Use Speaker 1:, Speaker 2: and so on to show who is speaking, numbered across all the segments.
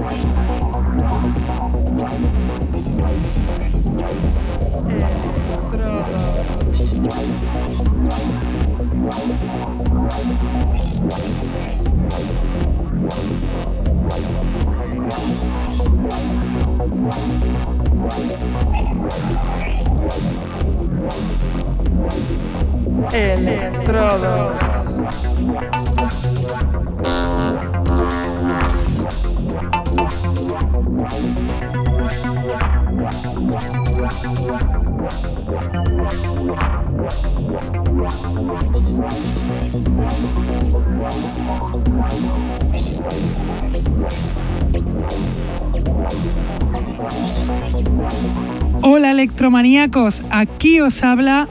Speaker 1: Estrada. Electrodos. Electromaníacos, aquí os habla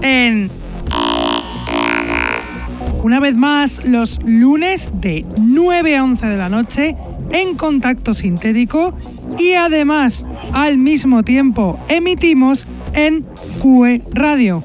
Speaker 1: en una vez más los lunes de 9 a 11 de la noche en contacto sintético y además al mismo tiempo emitimos en QE Radio.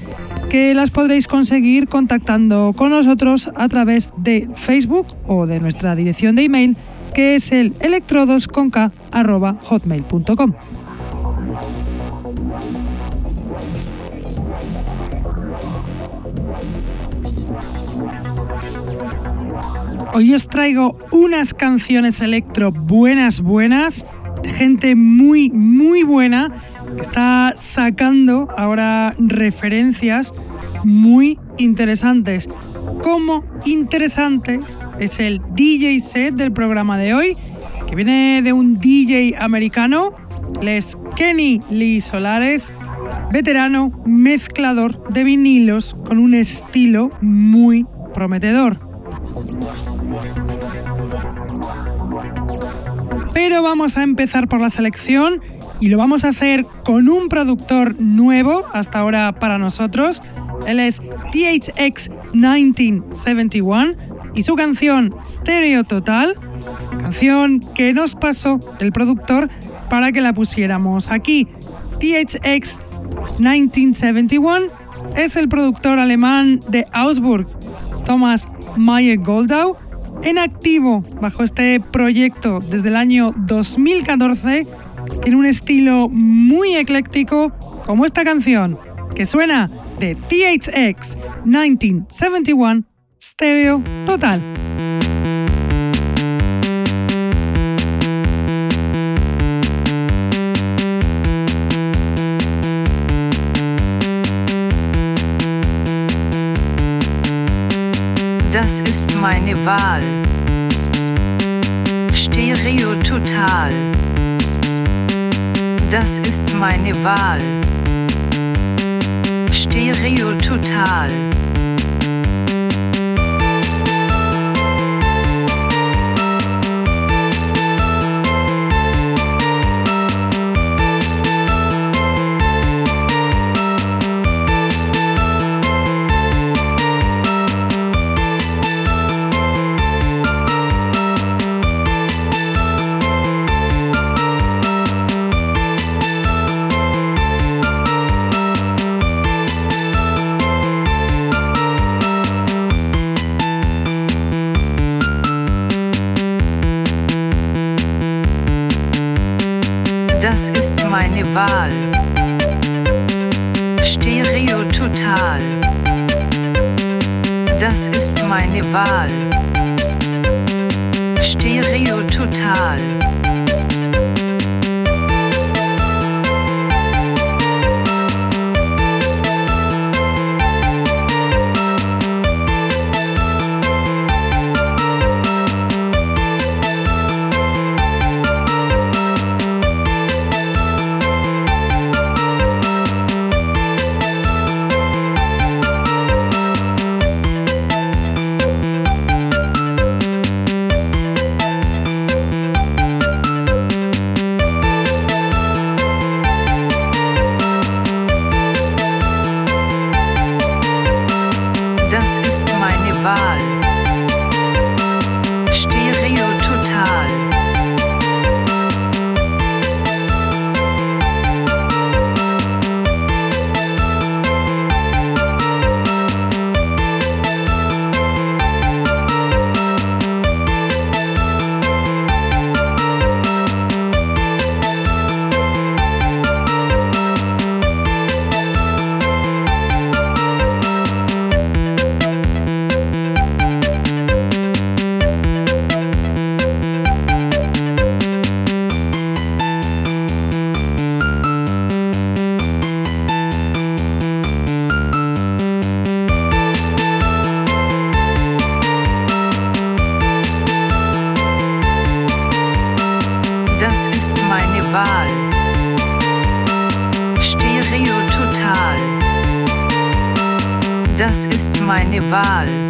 Speaker 1: que las podréis conseguir contactando con nosotros a través de Facebook o de nuestra dirección de email que es el electrodosconk.hotmail.com. Hoy os traigo unas canciones electro buenas, buenas, gente muy, muy buena está sacando ahora referencias muy interesantes. Como interesante es el DJ set del programa de hoy, que viene de un DJ americano, les Kenny Lee Solares, veterano mezclador de vinilos con un estilo muy prometedor. Pero vamos a empezar por la selección y lo vamos a hacer con un productor nuevo hasta ahora para nosotros. Él es THX 1971 y su canción Stereo Total, canción que nos pasó el productor para que la pusiéramos aquí. THX 1971 es el productor alemán de Augsburg, Thomas Mayer Goldau, en activo bajo este proyecto desde el año 2014 tiene un estilo muy ecléctico como esta canción que suena de THX 1971 Stereo Total.
Speaker 2: Das ist meine Wahl. Stereo total. Das ist meine Wahl. Stereo total. Wahl. Stereo total. Das ist meine Wahl. Stereo total. Ist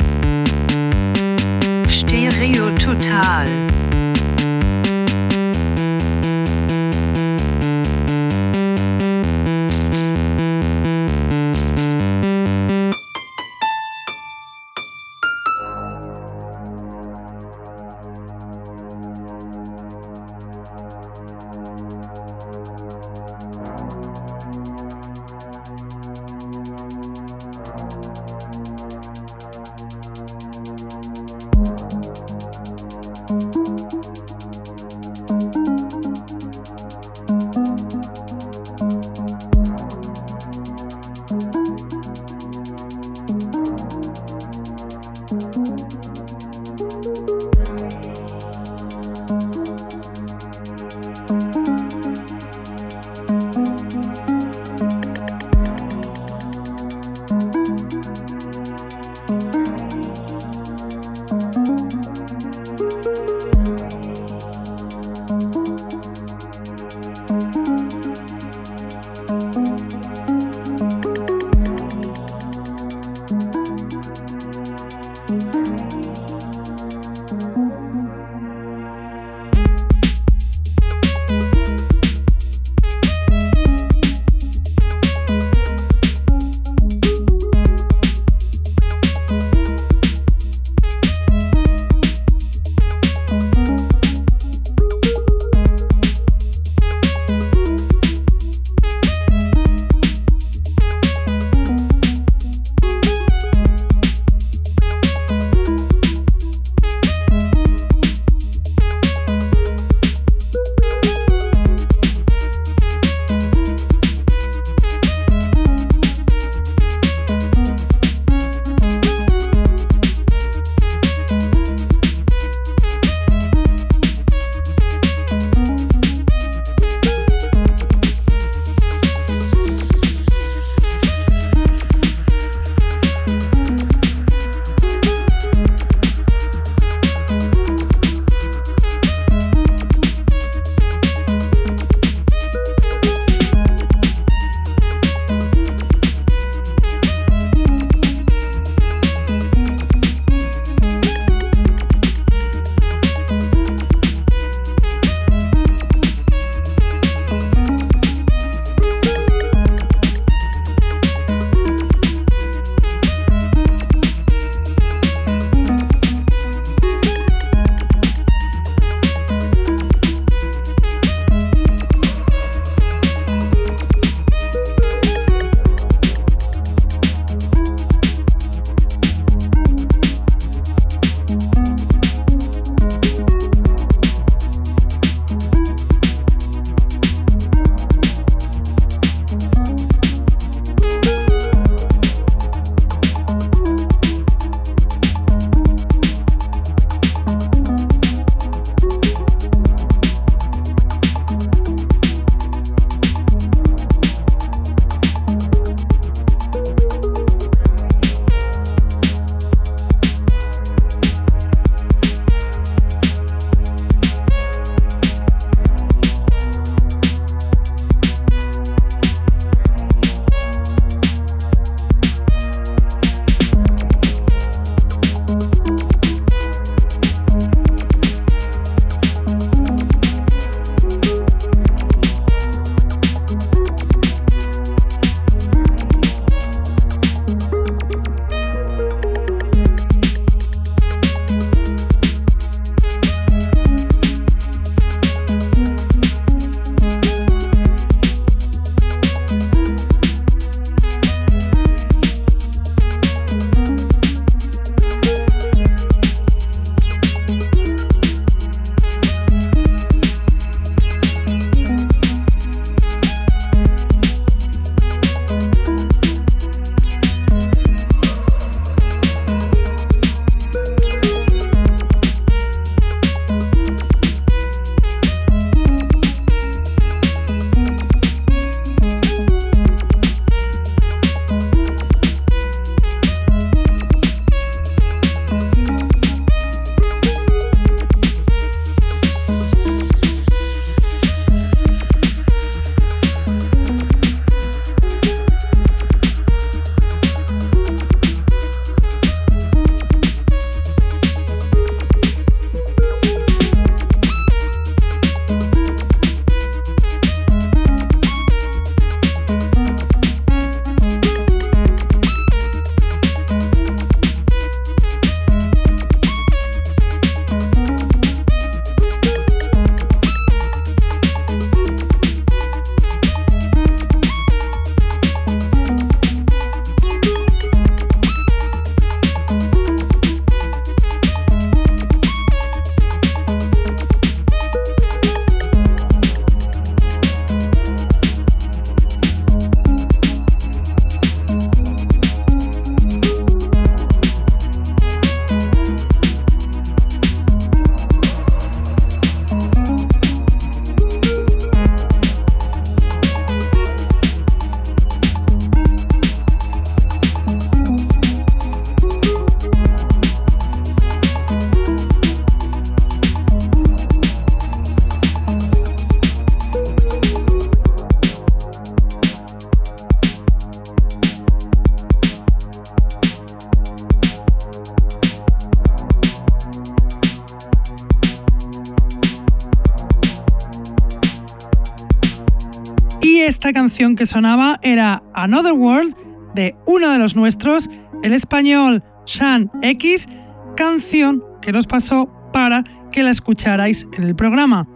Speaker 1: que sonaba era Another World de uno de los nuestros, el español Sean X, canción que nos pasó para que la escucharais en el programa.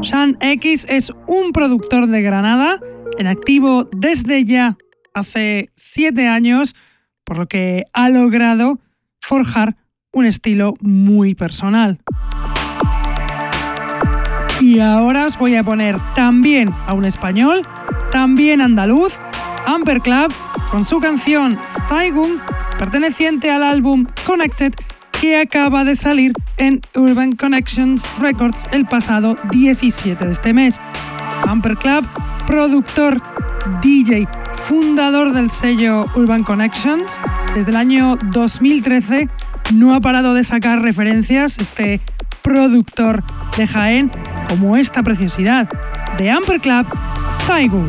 Speaker 1: Sean X es un productor de Granada, en activo desde ya hace siete años, por lo que ha logrado forjar un estilo muy personal. Y ahora os voy a poner también a un español, también andaluz, Amper Club, con su canción Steigung, perteneciente al álbum Connected, que acaba de salir en Urban Connections Records el pasado 17 de este mes. Amper Club, productor, DJ, fundador del sello Urban Connections, desde el año 2013 no ha parado de sacar referencias este productor de Jaén como esta preciosidad de Amper Club Steigl.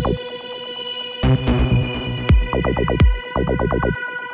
Speaker 1: Steigung. también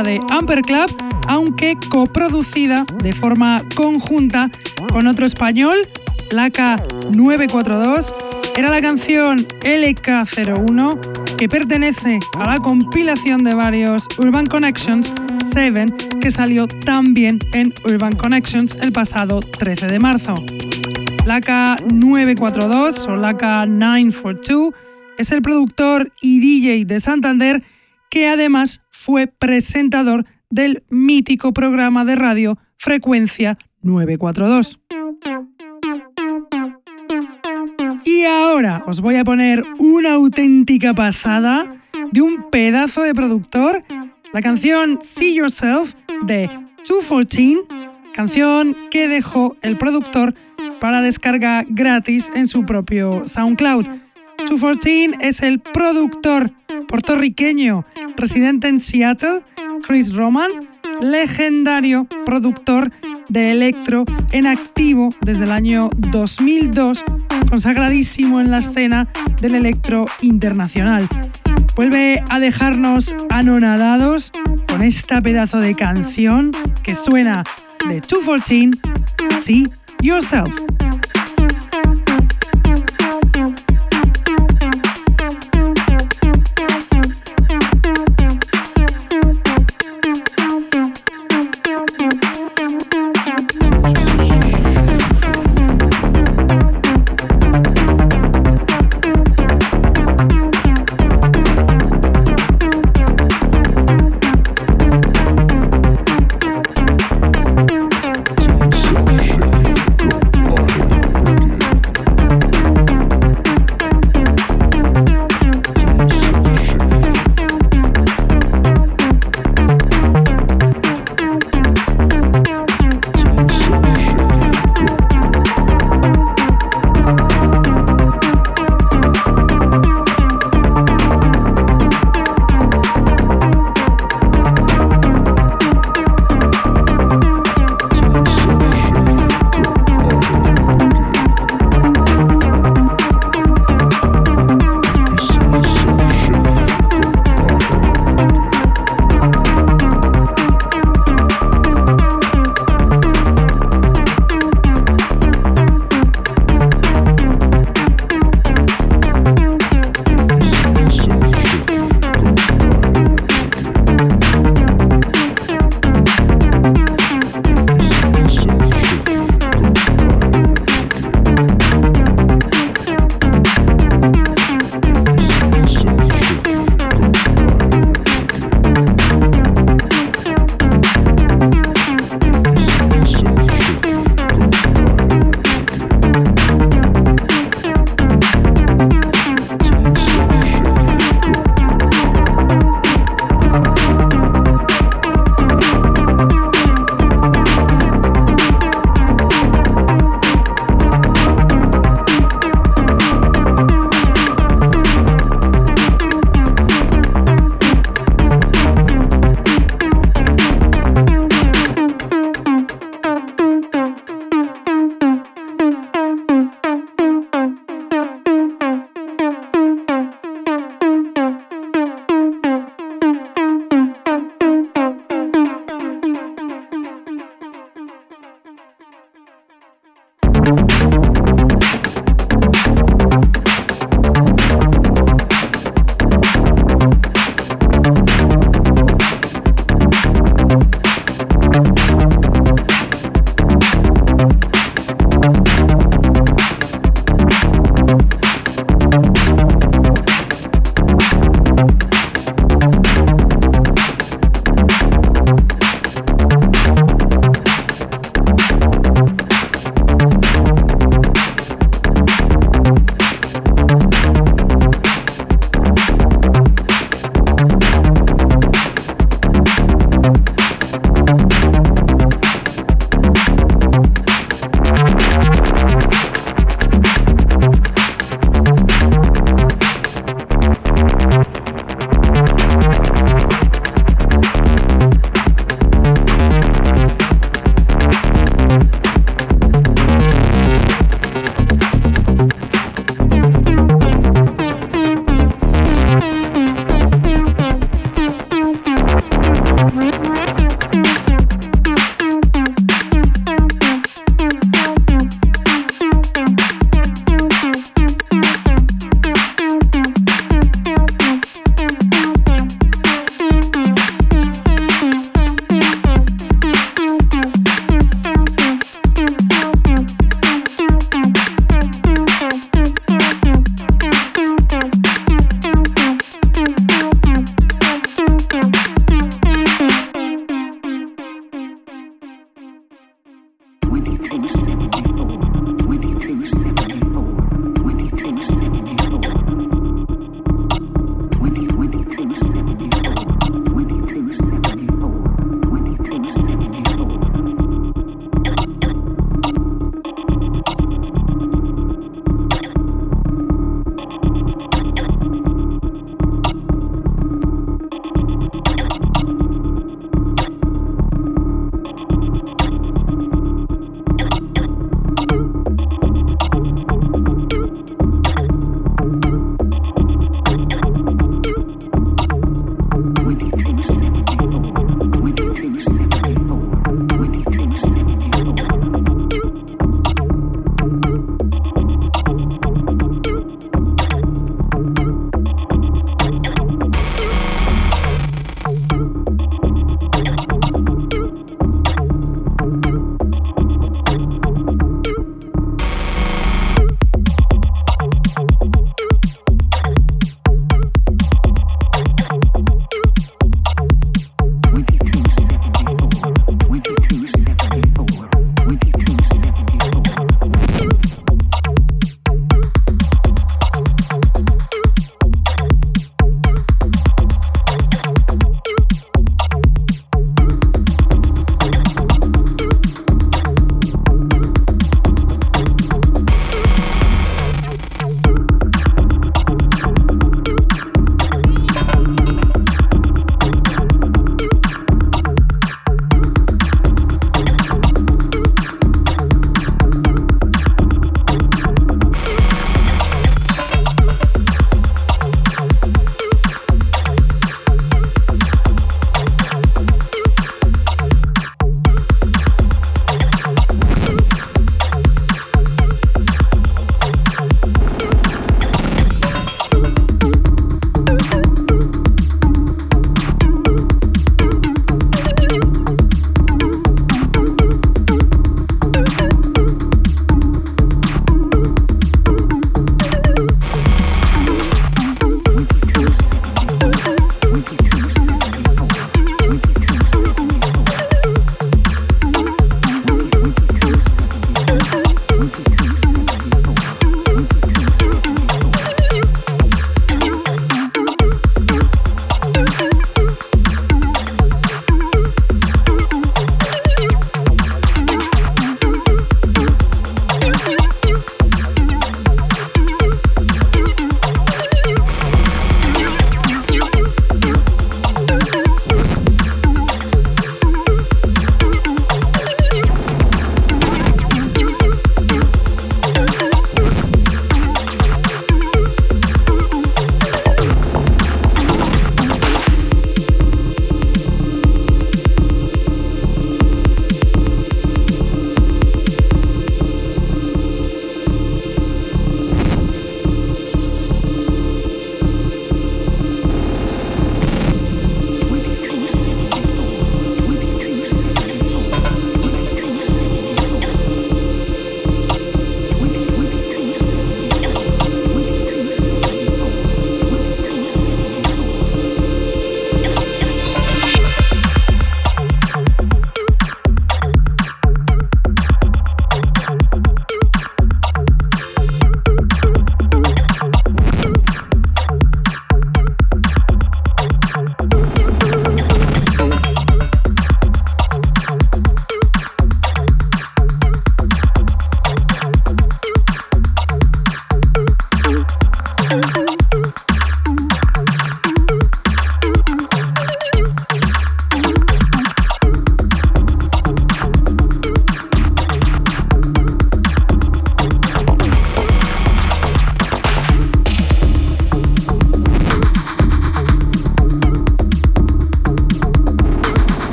Speaker 1: de Amper Club, aunque coproducida de forma conjunta con otro español, Laca 942. Era la canción LK01 que pertenece a la compilación de varios Urban Connections 7 que salió también en Urban Connections el pasado 13 de marzo. Laca 942 o Laca 942 es el productor y DJ de Santander que además fue presentador del mítico programa de radio Frecuencia 942. Y ahora os voy a poner una auténtica pasada de un pedazo de productor, la canción See Yourself de 214, canción que dejó el productor para descarga gratis en su propio SoundCloud. 214 es el productor puertorriqueño residente en Seattle, Chris Roman, legendario productor de electro en activo desde el año 2002, consagradísimo en la escena del electro internacional. Vuelve a dejarnos anonadados con esta pedazo de canción que suena de 214, See Yourself.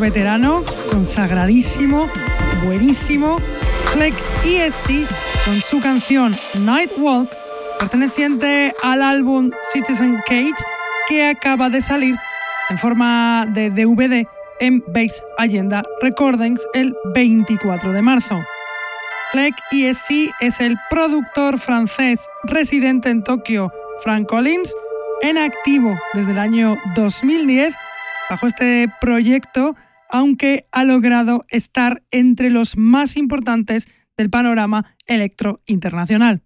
Speaker 1: Veterano, consagradísimo, buenísimo, Fleck ESC, con su canción Night Walk, perteneciente al álbum Citizen Cage, que acaba de salir en forma de DVD en Base Agenda Recordings el 24 de marzo. Fleck ESC es el productor francés residente en Tokio, Frank Collins, en activo desde el año 2010 bajo este proyecto, aunque ha logrado estar entre los más importantes del panorama electro internacional.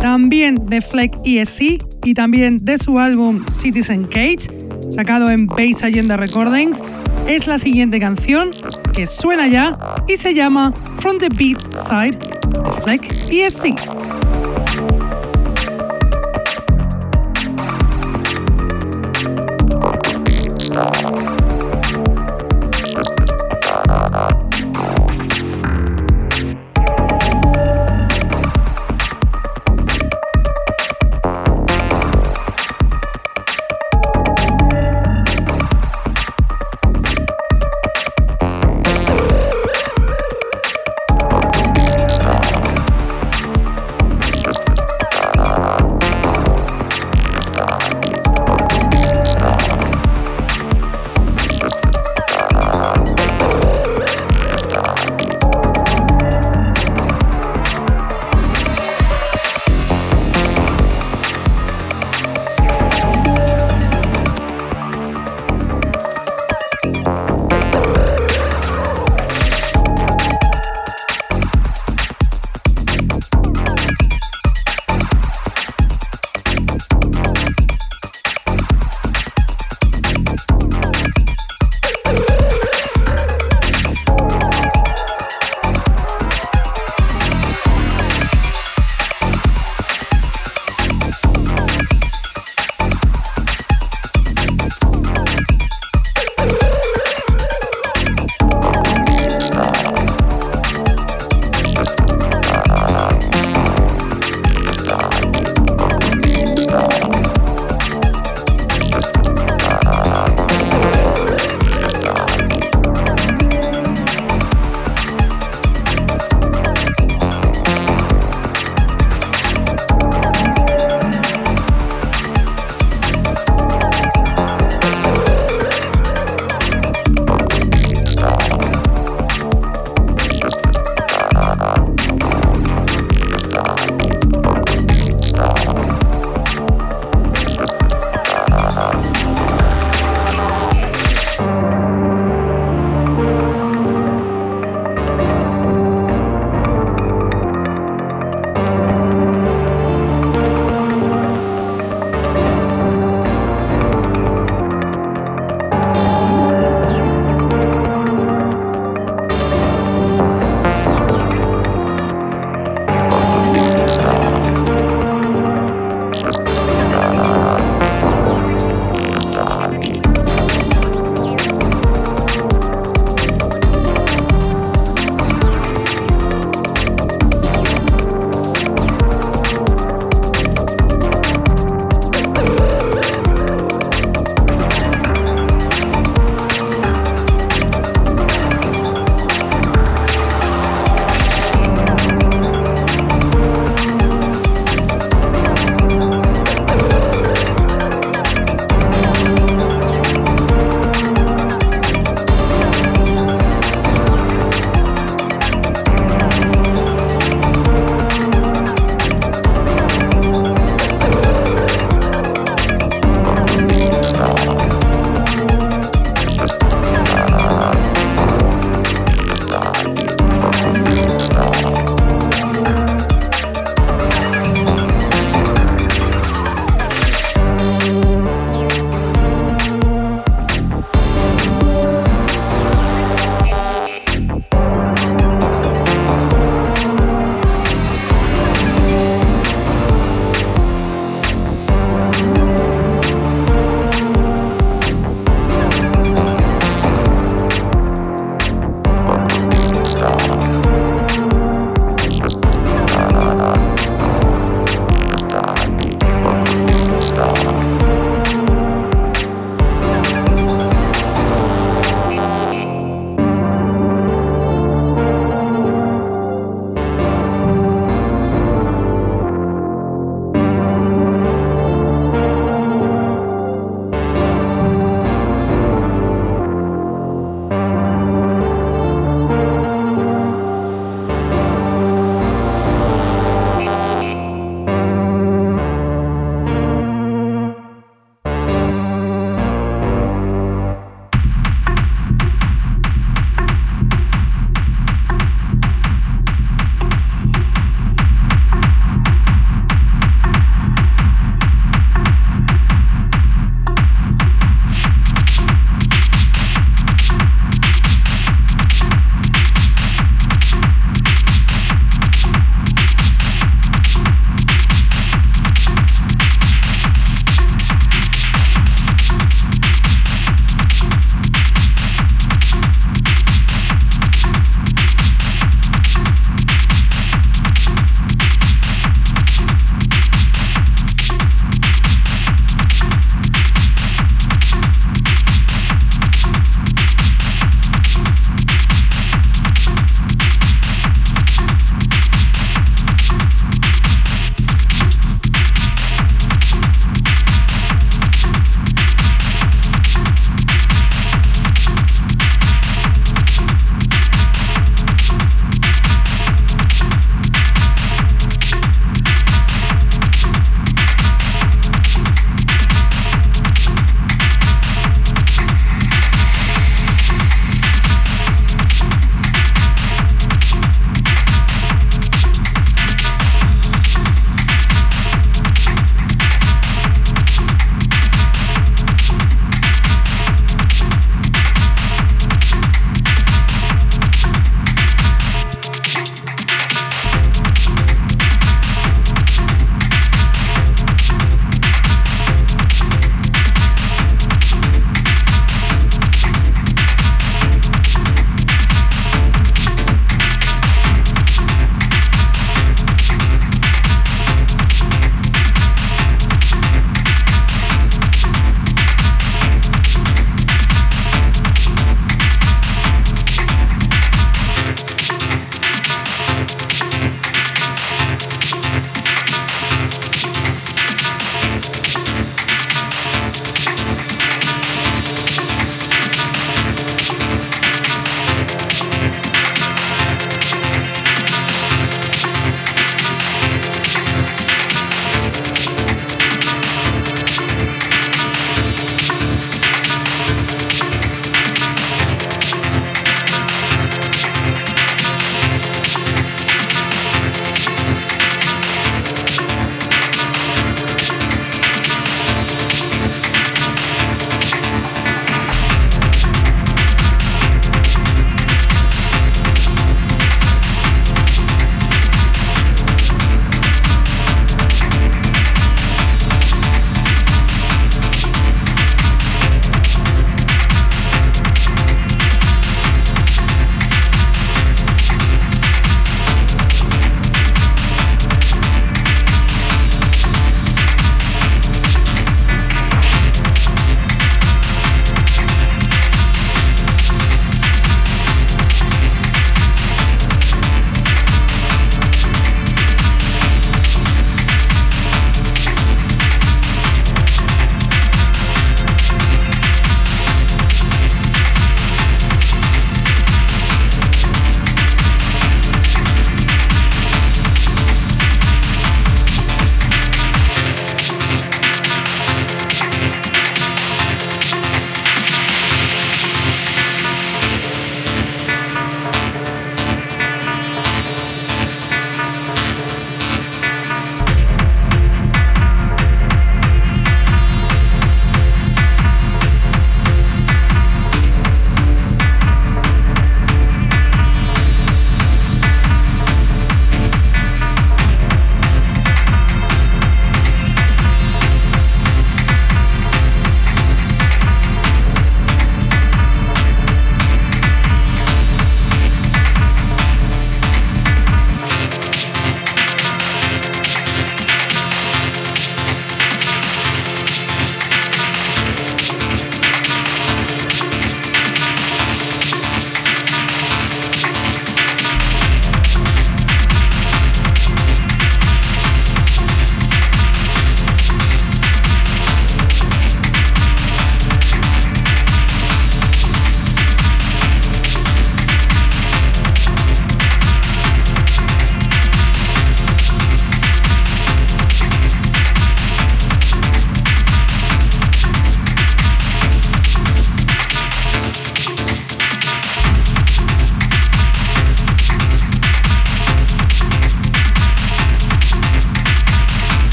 Speaker 1: También de Fleck ESC y también de su álbum Citizen Cage, sacado en Base Agenda Recordings, es la siguiente canción que suena ya y se llama From the Beat Side de Fleck ESC.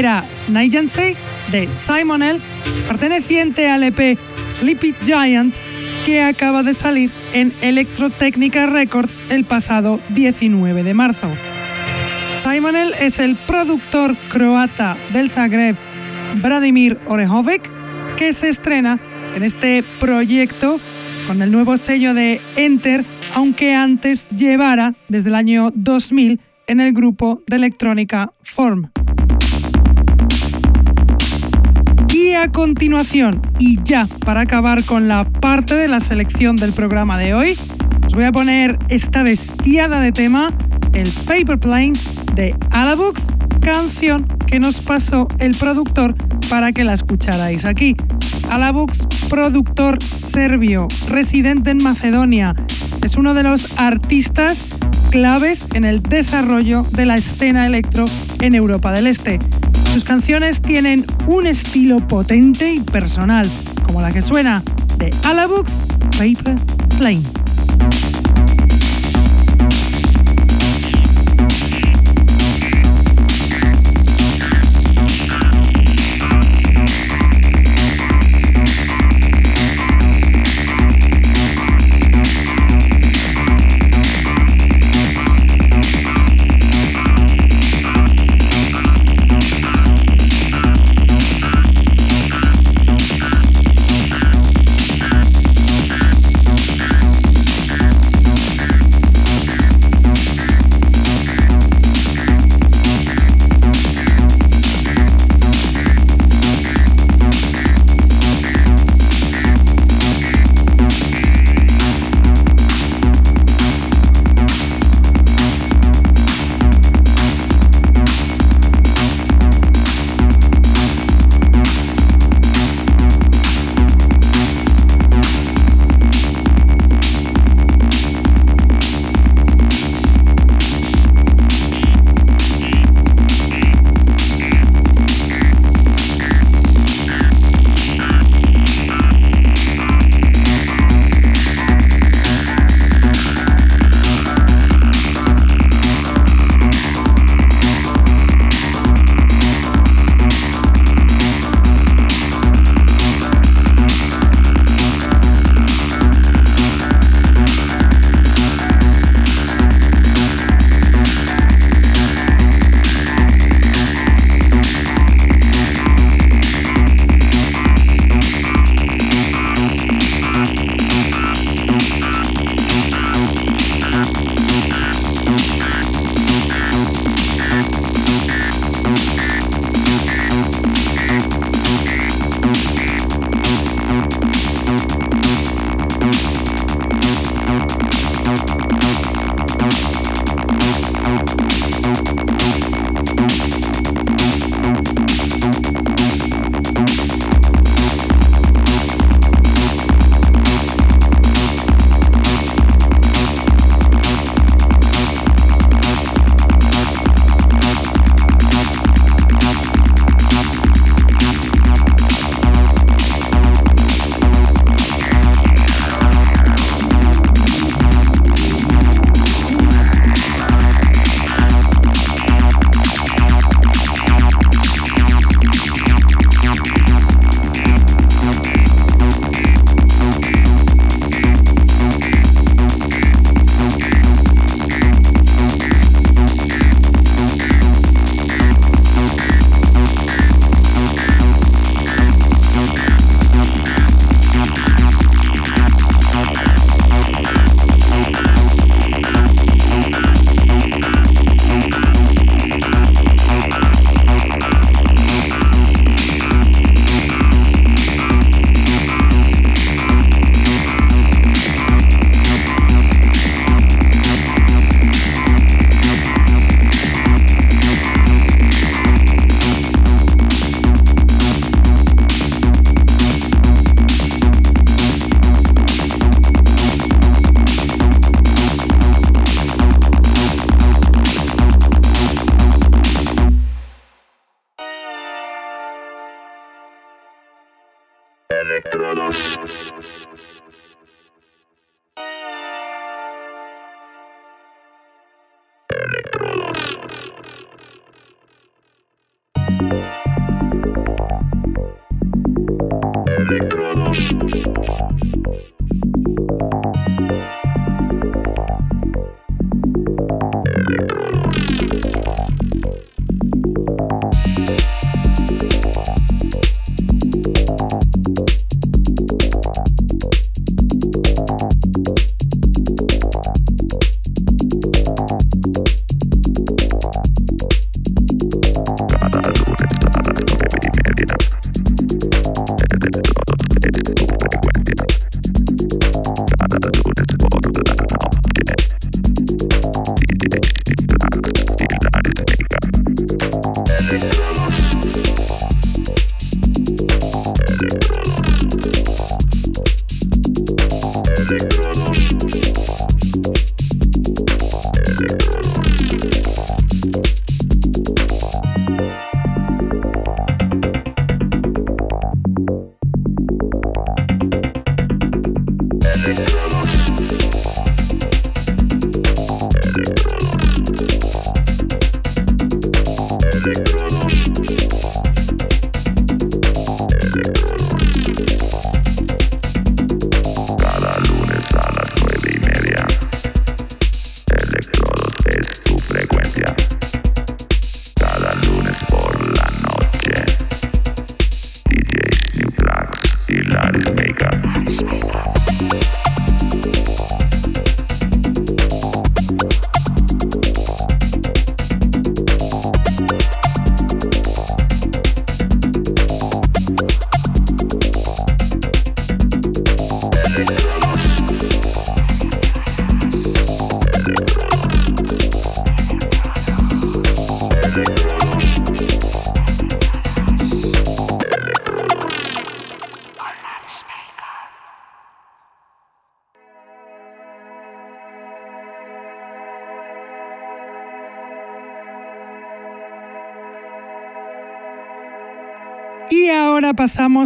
Speaker 1: Era Night de Simon L, perteneciente al EP Sleepy Giant, que acaba de salir en Electrotechnica Records el pasado 19 de marzo. Simon L es el productor croata del Zagreb Vladimir Orehovic, que se estrena en este proyecto con el nuevo sello de Enter, aunque antes llevara desde el año 2000 en el grupo de electrónica Form. Y a continuación, y ya para acabar con la parte de la selección del programa de hoy, os voy a poner esta bestiada de tema, el Paper Plane de Alabux, canción que nos pasó el productor para que la escucharais aquí. Alabux, productor serbio, residente en Macedonia, es uno de los artistas claves en el desarrollo de la escena electro en Europa del Este. Sus canciones tienen un estilo potente y personal, como la que suena de Alabux Paper Plane.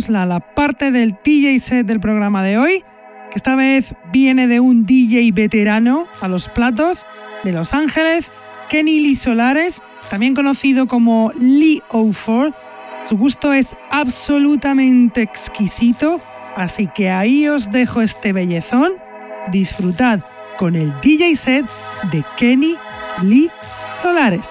Speaker 1: La parte del DJ set del programa de hoy, que esta vez viene de un DJ veterano a los platos de Los Ángeles, Kenny Lee Solares, también conocido como Lee O'Ford. Su gusto es absolutamente exquisito, así que ahí os dejo este bellezón. Disfrutad con el DJ set de Kenny Lee Solares.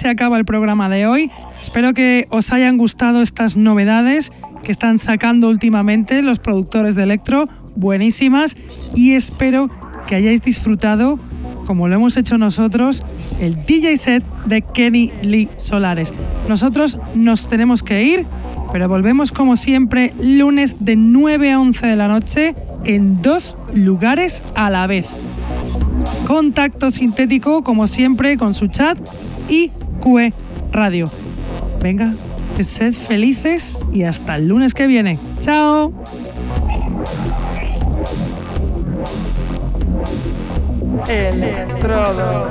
Speaker 1: Se acaba el programa de hoy. Espero que os hayan gustado estas novedades que están sacando últimamente los productores de electro, buenísimas, y espero que hayáis disfrutado, como lo hemos hecho nosotros, el DJ set de Kenny Lee Solares. Nosotros nos tenemos que ir, pero volvemos como siempre lunes de 9 a 11 de la noche en dos lugares a la vez. Contacto sintético, como siempre, con su chat y QE Radio. Venga, sed felices y hasta el lunes que viene. ¡Chao! Electrodos.